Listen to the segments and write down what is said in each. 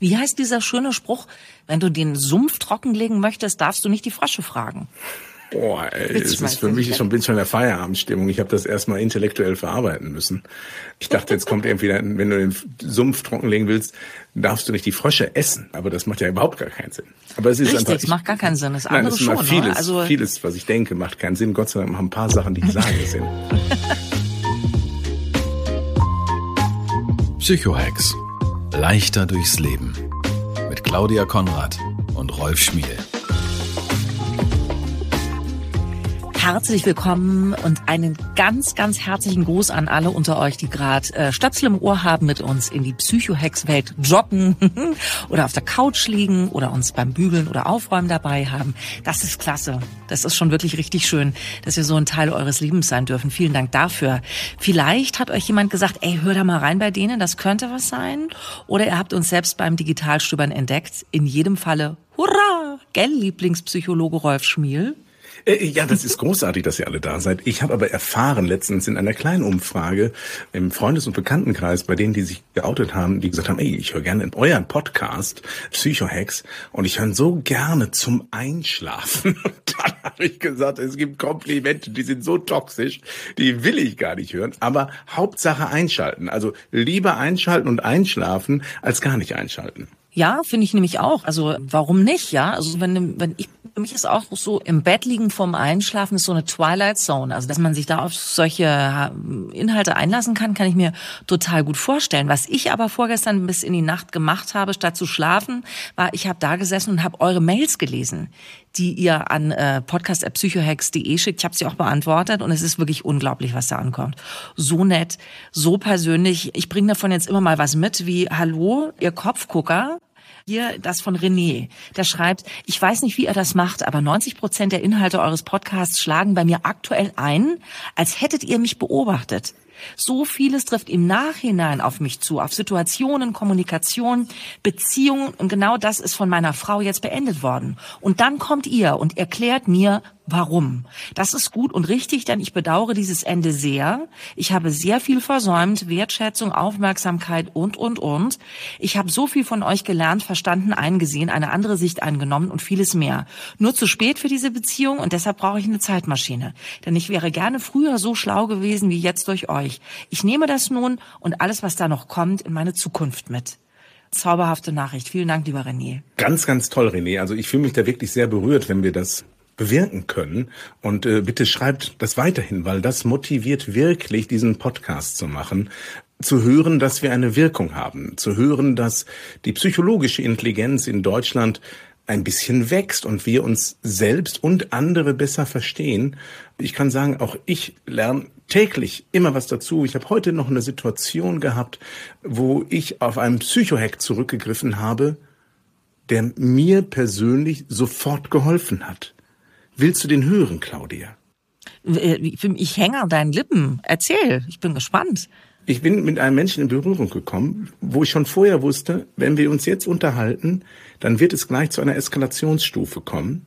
Wie heißt dieser schöne Spruch? Wenn du den Sumpf trockenlegen möchtest, darfst du nicht die Frösche fragen. Boah, ey, es ist für mich schon bin schon in der Feierabendstimmung. Ich habe das erstmal intellektuell verarbeiten müssen. Ich dachte, jetzt kommt irgendwie, wenn du den Sumpf trockenlegen willst, darfst du nicht die Frösche essen. Aber das macht ja überhaupt gar keinen Sinn. Aber es ist Richtig, einfach. es macht gar keinen Sinn. Das nein, andere es ist schon. vieles? Also vieles, was ich denke, macht keinen Sinn. Gott sei Dank machen ein paar Sachen, die ich sage, Sinn. Psychohex. Leichter durchs Leben. Mit Claudia Konrad und Rolf Schmiel. Herzlich willkommen und einen ganz, ganz herzlichen Gruß an alle unter euch, die gerade äh, Stöpsel im Ohr haben, mit uns in die Psychohex-Welt joggen oder auf der Couch liegen oder uns beim Bügeln oder Aufräumen dabei haben. Das ist klasse. Das ist schon wirklich richtig schön, dass wir so ein Teil eures Lebens sein dürfen. Vielen Dank dafür. Vielleicht hat euch jemand gesagt, ey, hör da mal rein bei denen, das könnte was sein. Oder ihr habt uns selbst beim Digitalstöbern entdeckt. In jedem Falle, hurra, gell, Lieblingspsychologe Rolf Schmiel? Äh, Ja, das ist großartig, dass ihr alle da seid. Ich habe aber erfahren letztens in einer kleinen Umfrage im Freundes- und Bekanntenkreis, bei denen, die sich geoutet haben, die gesagt haben, ey, ich höre gerne in euren Podcast Psychohacks und ich höre so gerne zum Einschlafen. Und dann habe ich gesagt, es gibt Komplimente, die sind so toxisch, die will ich gar nicht hören. Aber Hauptsache einschalten. Also lieber einschalten und einschlafen, als gar nicht einschalten. Ja, finde ich nämlich auch. Also warum nicht, ja? Also wenn, wenn ich, für mich ist auch so im Bett liegen vorm Einschlafen ist so eine Twilight Zone. Also dass man sich da auf solche ha- Inhalte einlassen kann, kann ich mir total gut vorstellen. Was ich aber vorgestern bis in die Nacht gemacht habe, statt zu schlafen, war, ich habe da gesessen und habe eure Mails gelesen, die ihr an äh, podcast.psychohex.de schickt. Ich habe sie auch beantwortet und es ist wirklich unglaublich, was da ankommt. So nett, so persönlich. Ich bringe davon jetzt immer mal was mit, wie Hallo, ihr Kopfgucker. Hier das von René. Der schreibt, ich weiß nicht, wie ihr das macht, aber 90 Prozent der Inhalte eures Podcasts schlagen bei mir aktuell ein, als hättet ihr mich beobachtet. So vieles trifft im Nachhinein auf mich zu, auf Situationen, Kommunikation, Beziehungen und genau das ist von meiner Frau jetzt beendet worden. Und dann kommt ihr und erklärt mir, warum. Das ist gut und richtig, denn ich bedauere dieses Ende sehr. Ich habe sehr viel versäumt, Wertschätzung, Aufmerksamkeit und, und, und. Ich habe so viel von euch gelernt, verstanden, eingesehen, eine andere Sicht eingenommen und vieles mehr. Nur zu spät für diese Beziehung und deshalb brauche ich eine Zeitmaschine. Denn ich wäre gerne früher so schlau gewesen wie jetzt durch euch. Ich nehme das nun und alles, was da noch kommt, in meine Zukunft mit. Zauberhafte Nachricht. Vielen Dank, lieber René. Ganz, ganz toll, René. Also ich fühle mich da wirklich sehr berührt, wenn wir das bewirken können. Und äh, bitte schreibt das weiterhin, weil das motiviert wirklich, diesen Podcast zu machen. Zu hören, dass wir eine Wirkung haben. Zu hören, dass die psychologische Intelligenz in Deutschland ein bisschen wächst und wir uns selbst und andere besser verstehen. Ich kann sagen, auch ich lerne täglich immer was dazu. Ich habe heute noch eine Situation gehabt, wo ich auf einen Psychohack zurückgegriffen habe, der mir persönlich sofort geholfen hat. Willst du den hören, Claudia? Äh, Ich hänge an deinen Lippen. Erzähl, ich bin gespannt. Ich bin mit einem Menschen in Berührung gekommen, wo ich schon vorher wusste, wenn wir uns jetzt unterhalten, dann wird es gleich zu einer Eskalationsstufe kommen.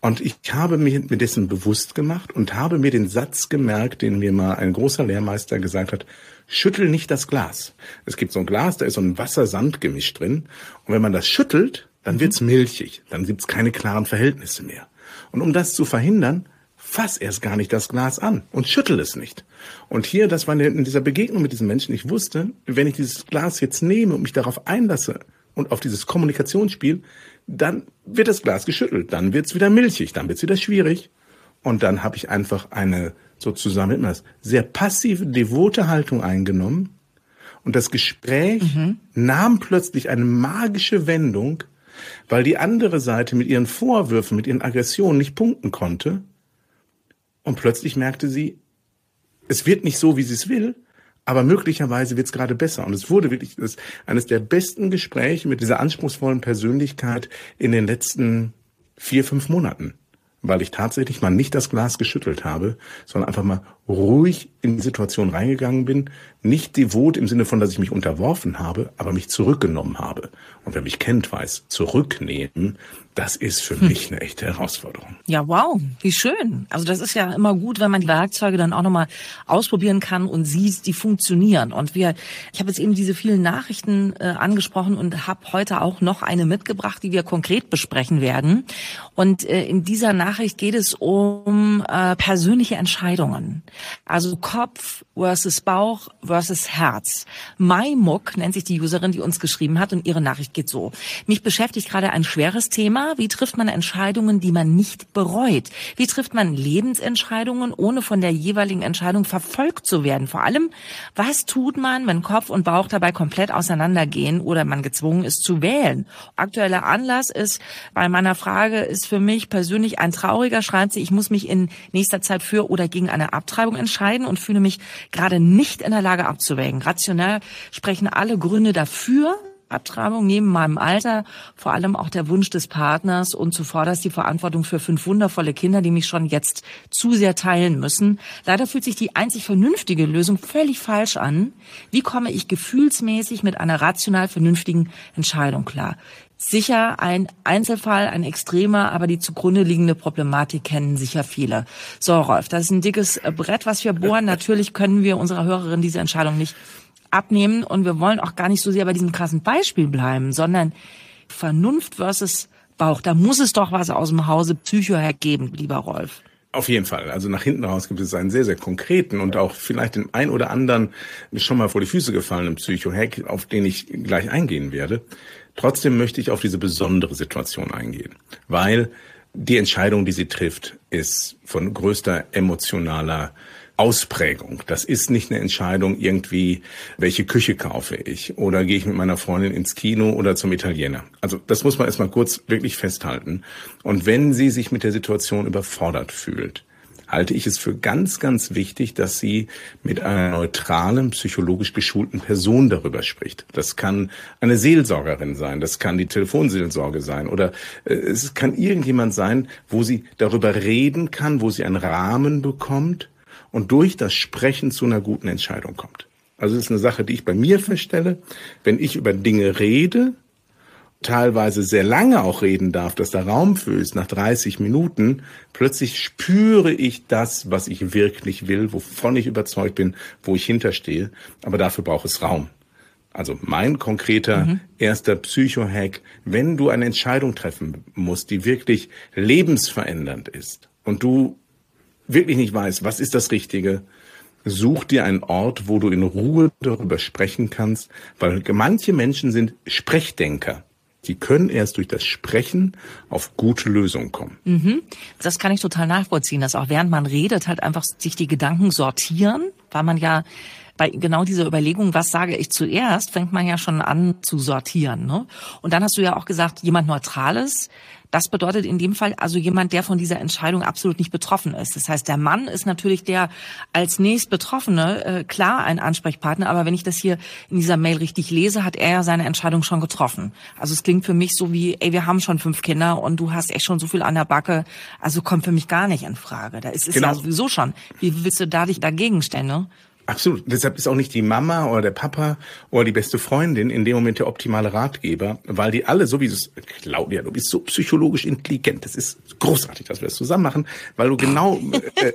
Und ich habe mir mir dessen bewusst gemacht und habe mir den Satz gemerkt, den mir mal ein großer Lehrmeister gesagt hat, schüttel nicht das Glas. Es gibt so ein Glas, da ist so ein Wasser-Sand-Gemisch drin. Und wenn man das schüttelt, dann wird's milchig. Dann gibt's keine klaren Verhältnisse mehr. Und um das zu verhindern, fass erst gar nicht das Glas an und schüttel es nicht. Und hier, das war in dieser Begegnung mit diesem Menschen, ich wusste, wenn ich dieses Glas jetzt nehme und mich darauf einlasse und auf dieses Kommunikationsspiel, dann wird das Glas geschüttelt, dann wird's wieder milchig, dann wird's wieder schwierig. Und dann habe ich einfach eine sozusagen das, sehr passive, devote Haltung eingenommen. Und das Gespräch mhm. nahm plötzlich eine magische Wendung, weil die andere Seite mit ihren Vorwürfen, mit ihren Aggressionen nicht punkten konnte. Und plötzlich merkte sie, es wird nicht so, wie sie es will, aber möglicherweise wird es gerade besser. Und es wurde wirklich das, eines der besten Gespräche mit dieser anspruchsvollen Persönlichkeit in den letzten vier, fünf Monaten weil ich tatsächlich mal nicht das Glas geschüttelt habe, sondern einfach mal ruhig in die Situation reingegangen bin, nicht devot im Sinne von, dass ich mich unterworfen habe, aber mich zurückgenommen habe. Und wer mich kennt, weiß, zurücknehmen, das ist für hm. mich eine echte Herausforderung. Ja, wow, wie schön. Also das ist ja immer gut, wenn man die Werkzeuge dann auch nochmal ausprobieren kann und sieht, die funktionieren. Und wir, ich habe jetzt eben diese vielen Nachrichten äh, angesprochen und habe heute auch noch eine mitgebracht, die wir konkret besprechen werden. Und äh, in dieser Nachricht geht es um äh, persönliche Entscheidungen. Also Kopf versus Bauch versus Herz. Maimuk nennt sich die Userin, die uns geschrieben hat und ihre Nachricht geht so. Mich beschäftigt gerade ein schweres Thema. Wie trifft man Entscheidungen, die man nicht bereut? Wie trifft man Lebensentscheidungen, ohne von der jeweiligen Entscheidung verfolgt zu werden? Vor allem, was tut man, wenn Kopf und Bauch dabei komplett auseinandergehen oder man gezwungen ist zu wählen? Aktueller Anlass ist, bei meiner Frage ist für mich persönlich ein trauriger, schreibt sie, ich muss mich in nächster Zeit für oder gegen eine Abtreibung entscheiden und fühle mich gerade nicht in der Lage abzuwägen. Rationell sprechen alle Gründe dafür, Abtreibung neben meinem Alter, vor allem auch der Wunsch des Partners und zuvorderst die Verantwortung für fünf wundervolle Kinder, die mich schon jetzt zu sehr teilen müssen. Leider fühlt sich die einzig vernünftige Lösung völlig falsch an. Wie komme ich gefühlsmäßig mit einer rational vernünftigen Entscheidung klar? Sicher ein Einzelfall, ein extremer, aber die zugrunde liegende Problematik kennen sicher viele. So, Rolf, das ist ein dickes Brett, was wir bohren. Natürlich können wir unserer Hörerin diese Entscheidung nicht abnehmen und wir wollen auch gar nicht so sehr bei diesem krassen Beispiel bleiben, sondern Vernunft versus Bauch. Da muss es doch was aus dem Hause Psycho hergeben, lieber Rolf. Auf jeden Fall. Also nach hinten raus gibt es einen sehr, sehr konkreten und auch vielleicht den ein oder anderen schon mal vor die Füße gefallenen Psycho-Hack, auf den ich gleich eingehen werde. Trotzdem möchte ich auf diese besondere Situation eingehen, weil die Entscheidung, die sie trifft, ist von größter emotionaler Ausprägung. Das ist nicht eine Entscheidung irgendwie, welche Küche kaufe ich oder gehe ich mit meiner Freundin ins Kino oder zum Italiener. Also das muss man erstmal kurz wirklich festhalten. Und wenn sie sich mit der Situation überfordert fühlt, halte ich es für ganz, ganz wichtig, dass sie mit einer neutralen, psychologisch geschulten Person darüber spricht. Das kann eine Seelsorgerin sein, das kann die Telefonseelsorge sein oder äh, es kann irgendjemand sein, wo sie darüber reden kann, wo sie einen Rahmen bekommt und durch das Sprechen zu einer guten Entscheidung kommt. Also es ist eine Sache, die ich bei mir feststelle. Wenn ich über Dinge rede, teilweise sehr lange auch reden darf, dass der Raum für ist, nach 30 Minuten, plötzlich spüre ich das, was ich wirklich will, wovon ich überzeugt bin, wo ich hinterstehe. Aber dafür braucht es Raum. Also mein konkreter mhm. erster Psycho-Hack, wenn du eine Entscheidung treffen musst, die wirklich lebensverändernd ist und du wirklich nicht weißt, was ist das Richtige, such dir einen Ort, wo du in Ruhe darüber sprechen kannst, weil manche Menschen sind Sprechdenker. Die können erst durch das Sprechen auf gute Lösungen kommen. Mhm. Das kann ich total nachvollziehen, dass auch während man redet, halt einfach sich die Gedanken sortieren, weil man ja bei genau dieser Überlegung, was sage ich zuerst, fängt man ja schon an zu sortieren. Ne? Und dann hast du ja auch gesagt, jemand Neutrales, das bedeutet in dem Fall also jemand, der von dieser Entscheidung absolut nicht betroffen ist. Das heißt, der Mann ist natürlich der als nächst Betroffene, äh, klar ein Ansprechpartner, aber wenn ich das hier in dieser Mail richtig lese, hat er ja seine Entscheidung schon getroffen. Also es klingt für mich so wie, ey, wir haben schon fünf Kinder und du hast echt schon so viel an der Backe, also kommt für mich gar nicht in Frage. Da ist es genau. ja sowieso schon. Wie willst du da dich dagegen stellen, ne? Absolut. Deshalb ist auch nicht die Mama oder der Papa oder die beste Freundin in dem Moment der optimale Ratgeber, weil die alle, so wie es, Claudia, du bist so psychologisch intelligent. Das ist großartig, dass wir das zusammen machen, weil du genau, äh,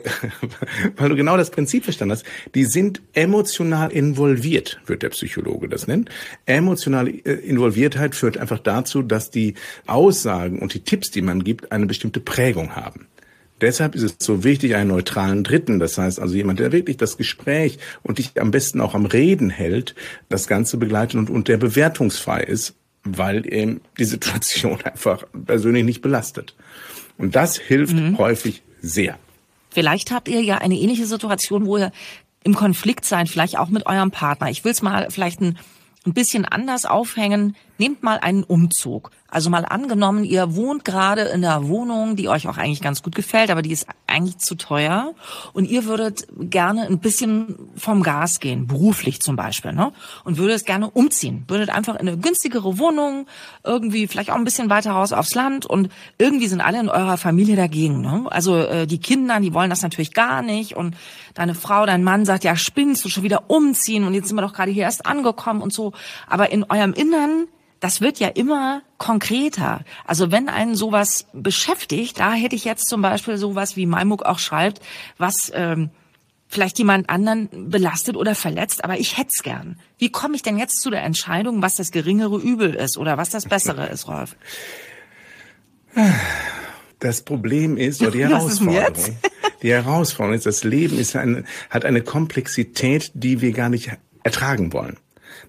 weil du genau das Prinzip verstanden hast. Die sind emotional involviert, wird der Psychologe das nennen. Emotionale äh, Involviertheit führt einfach dazu, dass die Aussagen und die Tipps, die man gibt, eine bestimmte Prägung haben. Deshalb ist es so wichtig, einen neutralen Dritten, das heißt also jemand, der wirklich das Gespräch und dich am besten auch am Reden hält, das Ganze begleitet und, und der bewertungsfrei ist, weil eben die Situation einfach persönlich nicht belastet. Und das hilft mhm. häufig sehr. Vielleicht habt ihr ja eine ähnliche Situation, wo ihr im Konflikt seid, vielleicht auch mit eurem Partner. Ich will es mal vielleicht ein, ein bisschen anders aufhängen. Nehmt mal einen Umzug. Also mal angenommen, ihr wohnt gerade in einer Wohnung, die euch auch eigentlich ganz gut gefällt, aber die ist eigentlich zu teuer. Und ihr würdet gerne ein bisschen vom Gas gehen, beruflich zum Beispiel, ne? Und würdet gerne umziehen, würdet einfach in eine günstigere Wohnung, irgendwie vielleicht auch ein bisschen weiter raus aufs Land. Und irgendwie sind alle in eurer Familie dagegen, ne? Also äh, die Kinder, die wollen das natürlich gar nicht. Und deine Frau, dein Mann sagt, ja spinnst du schon wieder umziehen? Und jetzt sind wir doch gerade hier erst angekommen und so, aber in eurem Innern das wird ja immer konkreter. Also wenn einen sowas beschäftigt, da hätte ich jetzt zum Beispiel sowas, wie Maimuk auch schreibt, was ähm, vielleicht jemand anderen belastet oder verletzt, aber ich hätte es gern. Wie komme ich denn jetzt zu der Entscheidung, was das geringere Übel ist oder was das Bessere ist, Rolf? Das Problem ist, oder die Herausforderung, die Herausforderung ist, das Leben ist ein, hat eine Komplexität, die wir gar nicht ertragen wollen.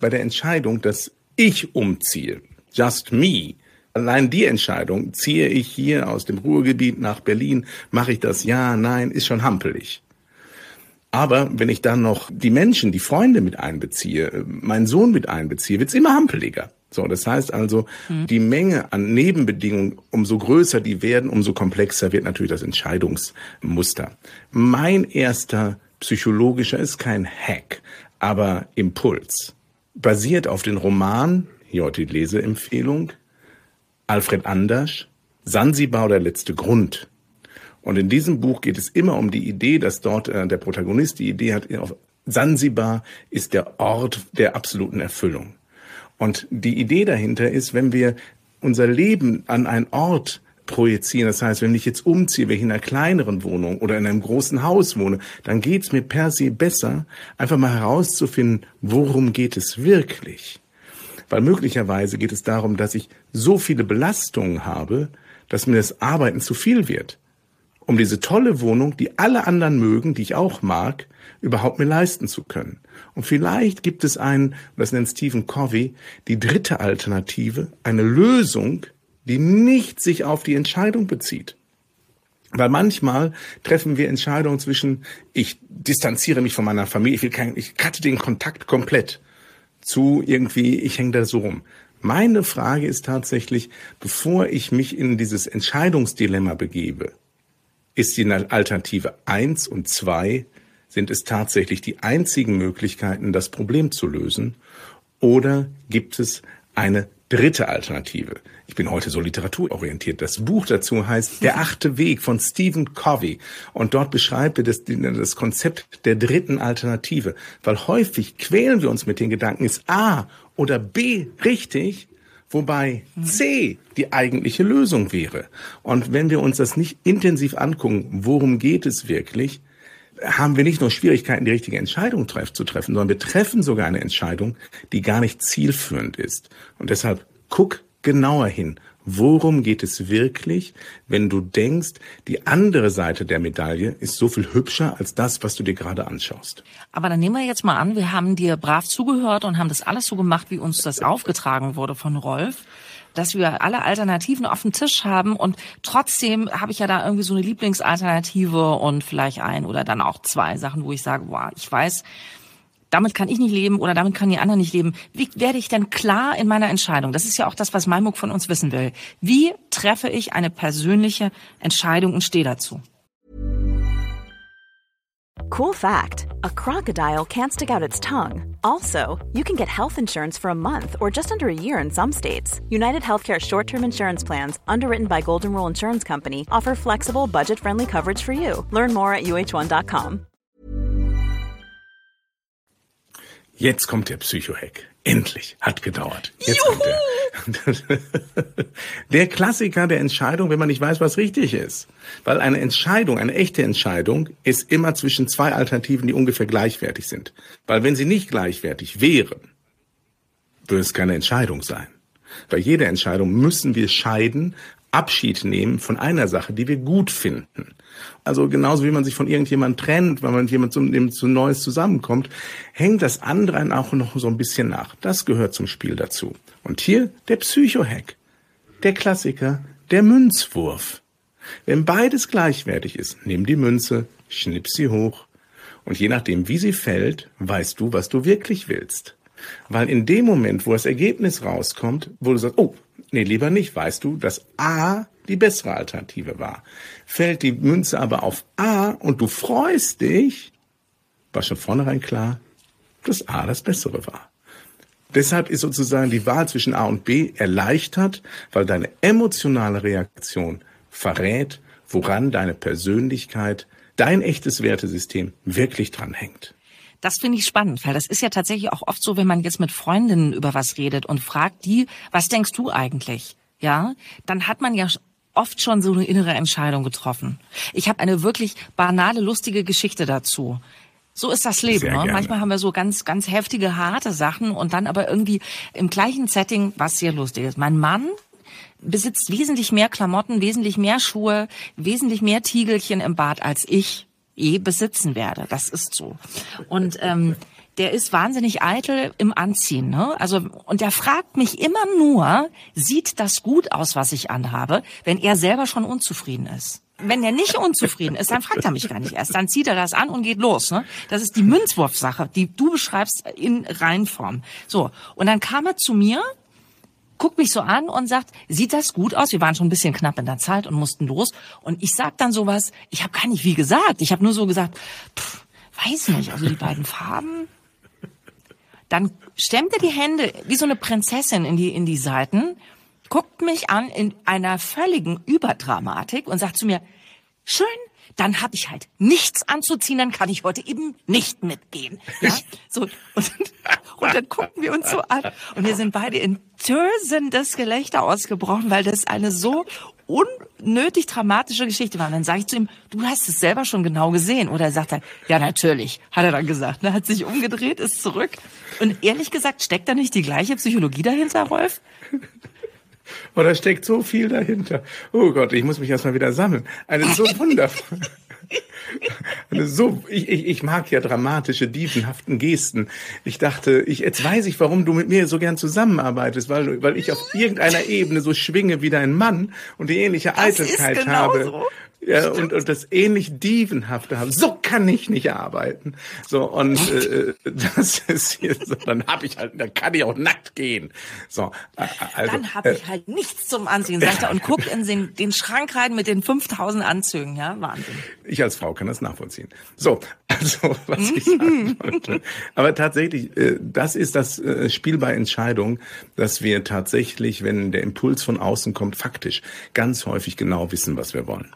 Bei der Entscheidung, dass ich umziehe, just me, allein die Entscheidung, ziehe ich hier aus dem Ruhrgebiet nach Berlin, mache ich das ja, nein, ist schon hampelig. Aber wenn ich dann noch die Menschen, die Freunde mit einbeziehe, meinen Sohn mit einbeziehe, wird's immer hampeliger. So, das heißt also, mhm. die Menge an Nebenbedingungen, umso größer die werden, umso komplexer wird natürlich das Entscheidungsmuster. Mein erster psychologischer ist kein Hack, aber Impuls basiert auf den Roman, hier heute die Leseempfehlung, Alfred Anders, Sansibar der letzte Grund. Und in diesem Buch geht es immer um die Idee, dass dort äh, der Protagonist die Idee hat, auf Sansibar ist der Ort der absoluten Erfüllung. Und die Idee dahinter ist, wenn wir unser Leben an einen Ort projizieren. Das heißt, wenn ich jetzt umziehe, wenn ich in einer kleineren Wohnung oder in einem großen Haus wohne, dann geht es mir per se besser, einfach mal herauszufinden, worum geht es wirklich. Weil möglicherweise geht es darum, dass ich so viele Belastungen habe, dass mir das Arbeiten zu viel wird. Um diese tolle Wohnung, die alle anderen mögen, die ich auch mag, überhaupt mir leisten zu können. Und vielleicht gibt es einen, das nennt Stephen Covey, die dritte Alternative, eine Lösung, die nicht sich auf die Entscheidung bezieht. Weil manchmal treffen wir Entscheidungen zwischen, ich distanziere mich von meiner Familie, ich will kein, ich cutte den Kontakt komplett zu irgendwie, ich hänge da so rum. Meine Frage ist tatsächlich, bevor ich mich in dieses Entscheidungsdilemma begebe, ist die Alternative eins und zwei sind es tatsächlich die einzigen Möglichkeiten, das Problem zu lösen? Oder gibt es eine dritte Alternative? Ich bin heute so literaturorientiert. Das Buch dazu heißt Der achte Weg von Stephen Covey. Und dort beschreibt er das, das Konzept der dritten Alternative. Weil häufig quälen wir uns mit den Gedanken, ist A oder B richtig? Wobei C die eigentliche Lösung wäre. Und wenn wir uns das nicht intensiv angucken, worum geht es wirklich, haben wir nicht nur Schwierigkeiten, die richtige Entscheidung treff, zu treffen, sondern wir treffen sogar eine Entscheidung, die gar nicht zielführend ist. Und deshalb guck genauer hin. Worum geht es wirklich, wenn du denkst, die andere Seite der Medaille ist so viel hübscher als das, was du dir gerade anschaust? Aber dann nehmen wir jetzt mal an, wir haben dir brav zugehört und haben das alles so gemacht, wie uns das aufgetragen wurde von Rolf dass wir alle Alternativen auf dem Tisch haben und trotzdem habe ich ja da irgendwie so eine Lieblingsalternative und vielleicht ein oder dann auch zwei Sachen, wo ich sage, boah, ich weiß, damit kann ich nicht leben oder damit kann die anderen nicht leben. Wie werde ich denn klar in meiner Entscheidung? Das ist ja auch das, was Malmuk von uns wissen will. Wie treffe ich eine persönliche Entscheidung und stehe dazu? Cool fact a crocodile can't stick out its tongue. Also, you can get health insurance for a month or just under a year in some states. United Healthcare short term insurance plans, underwritten by Golden Rule Insurance Company, offer flexible, budget friendly coverage for you. Learn more at uh1.com. Jetzt kommt der Psychohack. Endlich. Hat gedauert. Jetzt kommt der. der Klassiker der Entscheidung, wenn man nicht weiß, was richtig ist. Weil eine Entscheidung, eine echte Entscheidung, ist immer zwischen zwei Alternativen, die ungefähr gleichwertig sind. Weil wenn sie nicht gleichwertig wären, würde es keine Entscheidung sein. Bei jeder Entscheidung müssen wir scheiden, Abschied nehmen von einer Sache, die wir gut finden. Also genauso wie man sich von irgendjemandem trennt, wenn man mit jemandem zu Neues zusammenkommt, hängt das andere auch noch so ein bisschen nach. Das gehört zum Spiel dazu. Und hier der Psychohack. Der Klassiker, der Münzwurf. Wenn beides gleichwertig ist, nimm die Münze, schnipp sie hoch. Und je nachdem, wie sie fällt, weißt du, was du wirklich willst. Weil in dem Moment, wo das Ergebnis rauskommt, wo du sagst, oh, nee, lieber nicht, weißt du, dass A die bessere Alternative war. Fällt die Münze aber auf A und du freust dich, war schon vornherein klar, dass A das Bessere war. Deshalb ist sozusagen die Wahl zwischen A und B erleichtert, weil deine emotionale Reaktion verrät, woran deine Persönlichkeit, dein echtes Wertesystem wirklich dranhängt. Das finde ich spannend, weil das ist ja tatsächlich auch oft so, wenn man jetzt mit Freundinnen über was redet und fragt die, was denkst du eigentlich? Ja, dann hat man ja oft schon so eine innere Entscheidung getroffen. Ich habe eine wirklich banale, lustige Geschichte dazu. So ist das Leben. Ne? Manchmal haben wir so ganz, ganz heftige, harte Sachen und dann aber irgendwie im gleichen Setting was sehr Lustiges. Mein Mann besitzt wesentlich mehr Klamotten, wesentlich mehr Schuhe, wesentlich mehr Tiegelchen im Bad als ich je besitzen werde. Das ist so. Und ähm, der ist wahnsinnig eitel im Anziehen, ne? Also und der fragt mich immer nur, sieht das gut aus, was ich anhabe, wenn er selber schon unzufrieden ist. Wenn er nicht unzufrieden ist, dann fragt er mich gar nicht erst. Dann zieht er das an und geht los. Ne? Das ist die Münzwurfsache, die du beschreibst in Reinform. So, und dann kam er zu mir guckt mich so an und sagt, sieht das gut aus? Wir waren schon ein bisschen knapp in der Zeit und mussten los. Und ich sag dann sowas, ich habe gar nicht wie gesagt. Ich habe nur so gesagt, pff, weiß nicht, also die beiden Farben. Dann stemmt er die Hände wie so eine Prinzessin in die, in die Seiten, guckt mich an in einer völligen Überdramatik und sagt zu mir, schön, dann habe ich halt nichts anzuziehen, dann kann ich heute eben nicht mitgehen. Ja? So, und, und dann gucken wir uns so an und wir sind beide in tösendes Gelächter ausgebrochen, weil das eine so unnötig dramatische Geschichte war. Und dann sage ich zu ihm, du hast es selber schon genau gesehen. Oder er sagt dann, ja natürlich, hat er dann gesagt. Er hat sich umgedreht, ist zurück. Und ehrlich gesagt, steckt da nicht die gleiche Psychologie dahinter, Rolf? Oder steckt so viel dahinter. Oh Gott, ich muss mich erstmal wieder sammeln. Eine so wundervolle. Eine so, ich, ich, ich mag ja dramatische, dievenhaften Gesten. Ich dachte, ich, jetzt weiß ich, warum du mit mir so gern zusammenarbeitest, weil, weil ich auf irgendeiner Ebene so schwinge wie dein Mann und die ähnliche das Eitelkeit genau habe. So. Ja, und, und das ähnlich Dievenhafte haben. So kann ich nicht arbeiten. So, und äh, das ist hier so, dann habe ich halt, dann kann ich auch nackt gehen. So, äh, also, dann habe ich äh, halt nichts zum Anziehen, sagt er, und guckt in den, den Schrank rein mit den 5000 Anzügen, ja, Wahnsinn. Ich als Frau kann das nachvollziehen. So, also, was ich sagen wollte. Aber tatsächlich, äh, das ist das äh, Spiel bei Entscheidungen, dass wir tatsächlich, wenn der Impuls von außen kommt, faktisch ganz häufig genau wissen, was wir wollen.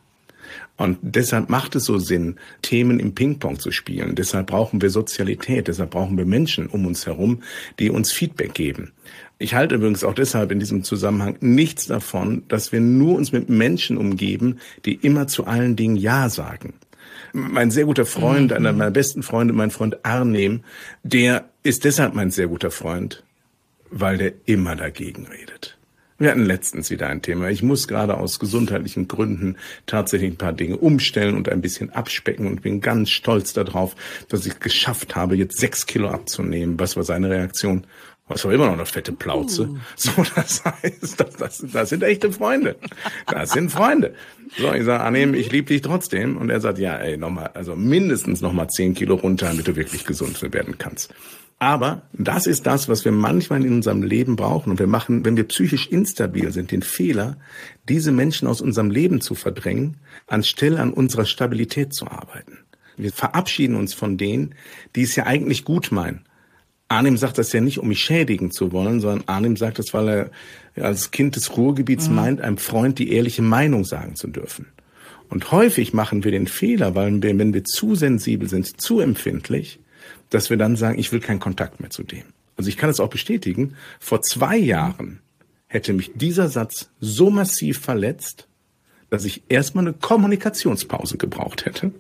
Und deshalb macht es so Sinn, Themen im Ping-Pong zu spielen. Deshalb brauchen wir Sozialität, deshalb brauchen wir Menschen um uns herum, die uns Feedback geben. Ich halte übrigens auch deshalb in diesem Zusammenhang nichts davon, dass wir nur uns mit Menschen umgeben, die immer zu allen Dingen Ja sagen. Mein sehr guter Freund, mhm. einer meiner besten Freunde, mein Freund Arnem, der ist deshalb mein sehr guter Freund, weil der immer dagegen redet. Wir hatten letztens wieder ein Thema. Ich muss gerade aus gesundheitlichen Gründen tatsächlich ein paar Dinge umstellen und ein bisschen abspecken und bin ganz stolz darauf, dass ich es geschafft habe, jetzt sechs Kilo abzunehmen. Was war seine Reaktion? Was war immer noch eine fette Plauze. Uh. So, das heißt, das, das, das sind echte Freunde. Das sind Freunde. So, ich sage, Annehmen, ich liebe dich trotzdem. Und er sagt, ja, ey, nochmal, also mindestens nochmal zehn Kilo runter, damit du wirklich gesund werden kannst. Aber das ist das, was wir manchmal in unserem Leben brauchen. Und wir machen, wenn wir psychisch instabil sind, den Fehler, diese Menschen aus unserem Leben zu verdrängen, anstelle an unserer Stabilität zu arbeiten. Wir verabschieden uns von denen, die es ja eigentlich gut meinen. Arnim sagt das ja nicht, um mich schädigen zu wollen, sondern Arnim sagt das, weil er als Kind des Ruhrgebiets mhm. meint, einem Freund die ehrliche Meinung sagen zu dürfen. Und häufig machen wir den Fehler, weil wir, wenn wir zu sensibel sind, zu empfindlich, dass wir dann sagen, ich will keinen Kontakt mehr zu dem. Also ich kann es auch bestätigen, vor zwei Jahren hätte mich dieser Satz so massiv verletzt, dass ich erstmal eine Kommunikationspause gebraucht hätte,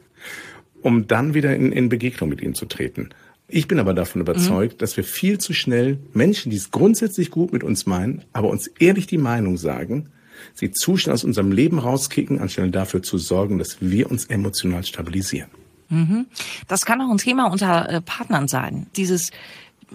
um dann wieder in, in Begegnung mit ihm zu treten. Ich bin aber davon überzeugt, mhm. dass wir viel zu schnell Menschen, die es grundsätzlich gut mit uns meinen, aber uns ehrlich die Meinung sagen, sie zu schnell aus unserem Leben rauskicken, anstelle dafür zu sorgen, dass wir uns emotional stabilisieren. Mhm. Das kann auch ein Thema unter äh, Partnern sein. Dieses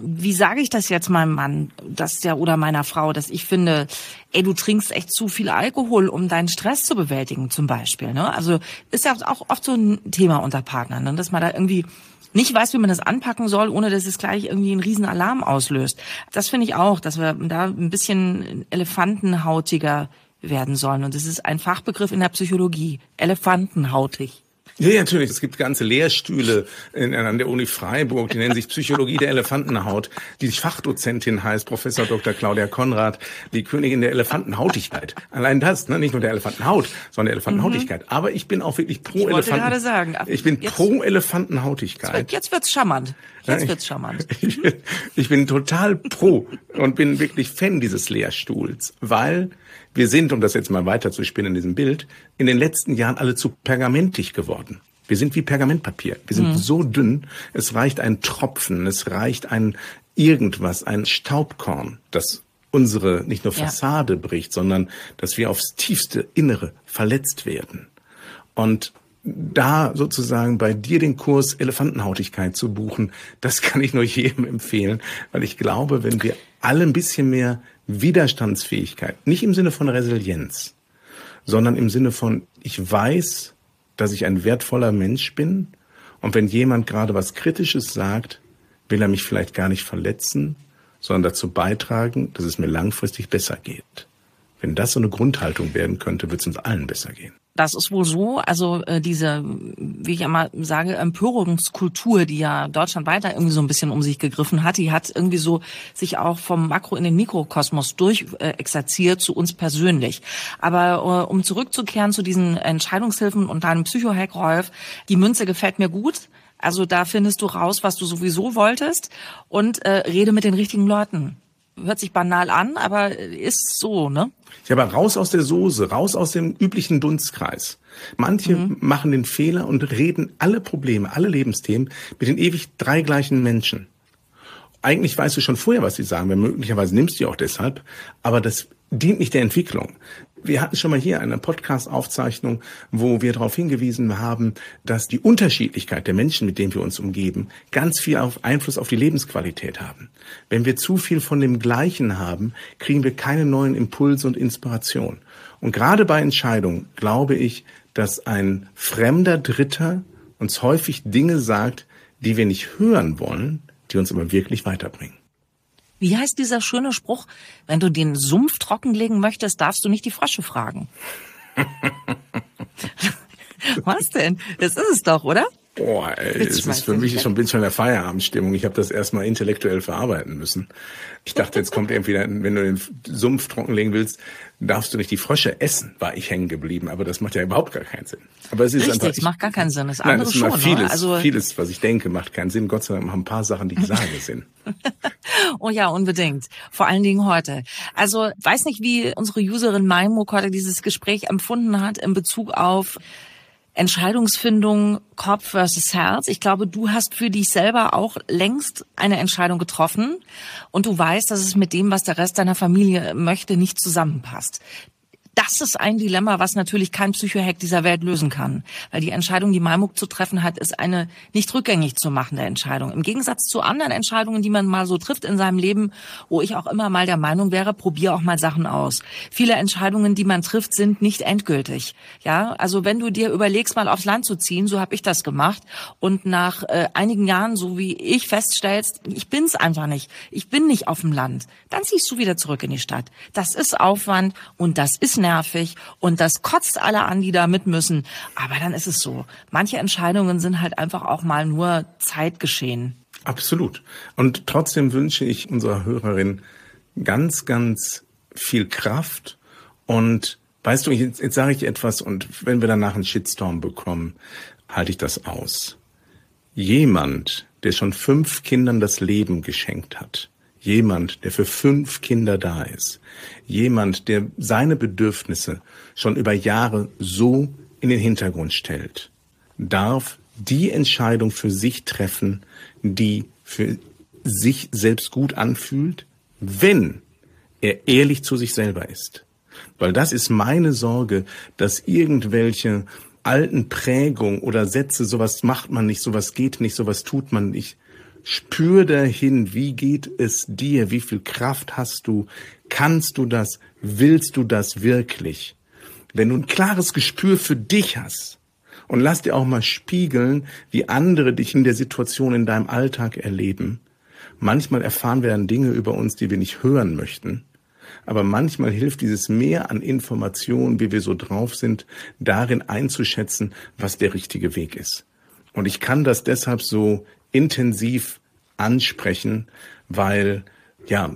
wie sage ich das jetzt meinem Mann, dass der oder meiner Frau, dass ich finde, ey, du trinkst echt zu viel Alkohol, um deinen Stress zu bewältigen, zum Beispiel. Ne? Also ist ja auch oft so ein Thema unter Partnern, ne? dass man da irgendwie nicht weiß, wie man das anpacken soll, ohne dass es gleich irgendwie einen riesen Alarm auslöst. Das finde ich auch, dass wir da ein bisschen elefantenhautiger werden sollen. Und das ist ein Fachbegriff in der Psychologie. Elefantenhautig. Ja, natürlich. Es gibt ganze Lehrstühle in, an der Uni Freiburg, die nennen sich Psychologie der Elefantenhaut. Die Fachdozentin heißt Professor Dr. Claudia Konrad, die Königin der Elefantenhautigkeit. Allein das, ne? nicht nur der Elefantenhaut, sondern der Elefantenhautigkeit. Mhm. Aber ich bin auch wirklich pro ich gerade sagen. Ich bin jetzt, pro Elefantenhautigkeit. Jetzt wird's charmant. Jetzt wird's charmant. Ich, ich bin total pro und bin wirklich Fan dieses Lehrstuhls, weil wir sind, um das jetzt mal weiter zu spinnen in diesem Bild, in den letzten Jahren alle zu pergamentig geworden. Wir sind wie Pergamentpapier. Wir sind mhm. so dünn, es reicht ein Tropfen, es reicht ein irgendwas, ein Staubkorn, das unsere nicht nur Fassade ja. bricht, sondern dass wir aufs tiefste Innere verletzt werden. Und da sozusagen bei dir den Kurs Elefantenhautigkeit zu buchen, das kann ich nur jedem empfehlen, weil ich glaube, wenn wir alle ein bisschen mehr Widerstandsfähigkeit, nicht im Sinne von Resilienz, sondern im Sinne von, ich weiß, dass ich ein wertvoller Mensch bin und wenn jemand gerade was Kritisches sagt, will er mich vielleicht gar nicht verletzen, sondern dazu beitragen, dass es mir langfristig besser geht. Wenn das so eine Grundhaltung werden könnte, wird es uns allen besser gehen. Das ist wohl so. Also äh, diese, wie ich immer sage, Empörungskultur, die ja Deutschland weiter irgendwie so ein bisschen um sich gegriffen hat, die hat irgendwie so sich auch vom Makro in den Mikrokosmos durch äh, exerziert zu uns persönlich. Aber äh, um zurückzukehren zu diesen Entscheidungshilfen und deinem Psychohack, Rolf, die Münze gefällt mir gut. Also da findest du raus, was du sowieso wolltest und äh, rede mit den richtigen Leuten hört sich banal an, aber ist so, ne? Ja, aber raus aus der Soße, raus aus dem üblichen Dunstkreis. Manche mhm. machen den Fehler und reden alle Probleme, alle Lebensthemen mit den ewig drei gleichen Menschen. Eigentlich weißt du schon vorher, was sie sagen, wenn möglicherweise nimmst du die auch deshalb, aber das dient nicht der Entwicklung. Wir hatten schon mal hier eine Podcast-Aufzeichnung, wo wir darauf hingewiesen haben, dass die Unterschiedlichkeit der Menschen, mit denen wir uns umgeben, ganz viel auf Einfluss auf die Lebensqualität haben. Wenn wir zu viel von dem Gleichen haben, kriegen wir keine neuen Impulse und Inspiration. Und gerade bei Entscheidungen glaube ich, dass ein fremder Dritter uns häufig Dinge sagt, die wir nicht hören wollen, die uns aber wirklich weiterbringen. Wie heißt dieser schöne Spruch? Wenn du den Sumpf trockenlegen möchtest, darfst du nicht die Frösche fragen. Was denn? Das ist es doch, oder? Boah, ey, es ist für mich schon, bin schon in der Feierabendstimmung. Ich habe das erstmal intellektuell verarbeiten müssen. Ich dachte, jetzt kommt irgendwie, wenn du den Sumpf trockenlegen willst, darfst du nicht die Frösche essen, war ich hängen geblieben. Aber das macht ja überhaupt gar keinen Sinn. Aber es ist Richtig, einfach, ich, macht gar keinen Sinn. Das andere nein, das schon. Vieles, also vieles, was ich denke, macht keinen Sinn. Gott sei Dank machen ein paar Sachen, die ich sage, Sinn. oh ja, unbedingt. Vor allen Dingen heute. Also weiß nicht, wie unsere Userin Maimuk heute dieses Gespräch empfunden hat in Bezug auf Entscheidungsfindung Kopf versus Herz. Ich glaube, du hast für dich selber auch längst eine Entscheidung getroffen und du weißt, dass es mit dem, was der Rest deiner Familie möchte, nicht zusammenpasst das ist ein Dilemma, was natürlich kein Psychohack dieser Welt lösen kann. Weil die Entscheidung, die Malmuk zu treffen hat, ist eine nicht rückgängig zu machende Entscheidung. Im Gegensatz zu anderen Entscheidungen, die man mal so trifft in seinem Leben, wo ich auch immer mal der Meinung wäre, probier auch mal Sachen aus. Viele Entscheidungen, die man trifft, sind nicht endgültig. Ja, also wenn du dir überlegst, mal aufs Land zu ziehen, so habe ich das gemacht und nach äh, einigen Jahren, so wie ich feststellst, ich bin's einfach nicht. Ich bin nicht auf dem Land. Dann ziehst du wieder zurück in die Stadt. Das ist Aufwand und das ist nervig und das kotzt alle an, die da mit müssen. Aber dann ist es so. Manche Entscheidungen sind halt einfach auch mal nur Zeitgeschehen. Absolut. Und trotzdem wünsche ich unserer Hörerin ganz, ganz viel Kraft und weißt du, jetzt, jetzt sage ich etwas und wenn wir danach einen Shitstorm bekommen, halte ich das aus. Jemand, der schon fünf Kindern das Leben geschenkt hat, Jemand, der für fünf Kinder da ist. Jemand, der seine Bedürfnisse schon über Jahre so in den Hintergrund stellt, darf die Entscheidung für sich treffen, die für sich selbst gut anfühlt, wenn er ehrlich zu sich selber ist. Weil das ist meine Sorge, dass irgendwelche alten Prägungen oder Sätze, sowas macht man nicht, sowas geht nicht, sowas tut man nicht, Spür dahin, wie geht es dir, wie viel Kraft hast du, kannst du das, willst du das wirklich? Wenn du ein klares Gespür für dich hast und lass dir auch mal spiegeln, wie andere dich in der Situation in deinem Alltag erleben. Manchmal erfahren wir dann Dinge über uns, die wir nicht hören möchten. Aber manchmal hilft dieses Mehr an Informationen, wie wir so drauf sind, darin einzuschätzen, was der richtige Weg ist. Und ich kann das deshalb so intensiv ansprechen, weil, ja,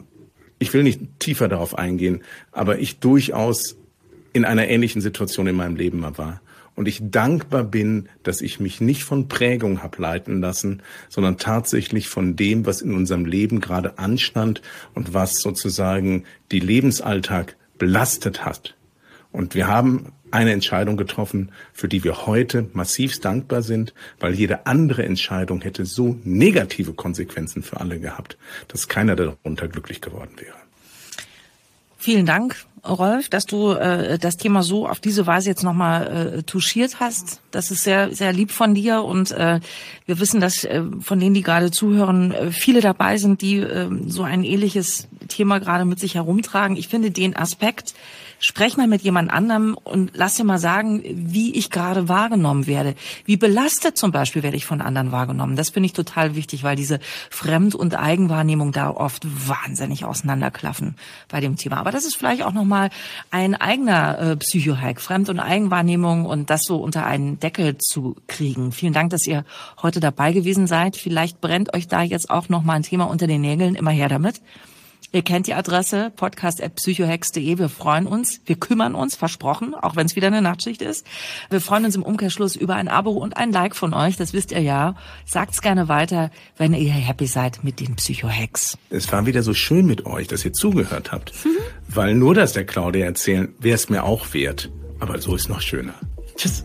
ich will nicht tiefer darauf eingehen, aber ich durchaus in einer ähnlichen Situation in meinem Leben mal war. Und ich dankbar bin, dass ich mich nicht von Prägung hab leiten lassen, sondern tatsächlich von dem, was in unserem Leben gerade anstand und was sozusagen die Lebensalltag belastet hat. Und wir haben eine Entscheidung getroffen, für die wir heute massivst dankbar sind, weil jede andere Entscheidung hätte so negative Konsequenzen für alle gehabt, dass keiner darunter glücklich geworden wäre. Vielen Dank, Rolf, dass du äh, das Thema so auf diese Weise jetzt nochmal äh, touchiert hast. Das ist sehr, sehr lieb von dir und äh, wir wissen, dass äh, von denen, die gerade zuhören, äh, viele dabei sind, die äh, so ein ähnliches Thema gerade mit sich herumtragen. Ich finde den Aspekt, sprech mal mit jemand anderem und lass dir mal sagen, wie ich gerade wahrgenommen werde. Wie belastet zum Beispiel werde ich von anderen wahrgenommen. Das finde ich total wichtig, weil diese Fremd- und Eigenwahrnehmung da oft wahnsinnig auseinanderklaffen bei dem Thema. Aber das ist vielleicht auch nochmal ein eigener äh, Psychohack, Fremd- und Eigenwahrnehmung und das so unter einen Deckel zu kriegen. Vielen Dank, dass ihr heute dabei gewesen seid. Vielleicht brennt euch da jetzt auch nochmal ein Thema unter den Nägeln. Immer her damit. Ihr kennt die Adresse podcast.psychohex.de. Wir freuen uns, wir kümmern uns, versprochen, auch wenn es wieder eine Nachtschicht ist. Wir freuen uns im Umkehrschluss über ein Abo und ein Like von euch, das wisst ihr ja. Sagt's gerne weiter, wenn ihr happy seid mit den Psychohex. Es war wieder so schön mit euch, dass ihr zugehört habt. Mhm. Weil nur das der Claudia erzählen, wäre es mir auch wert. Aber so ist noch schöner. Tschüss.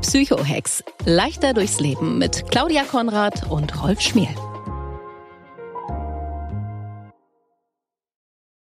Psychohex. Leichter durchs Leben mit Claudia Konrad und Rolf Schmiel.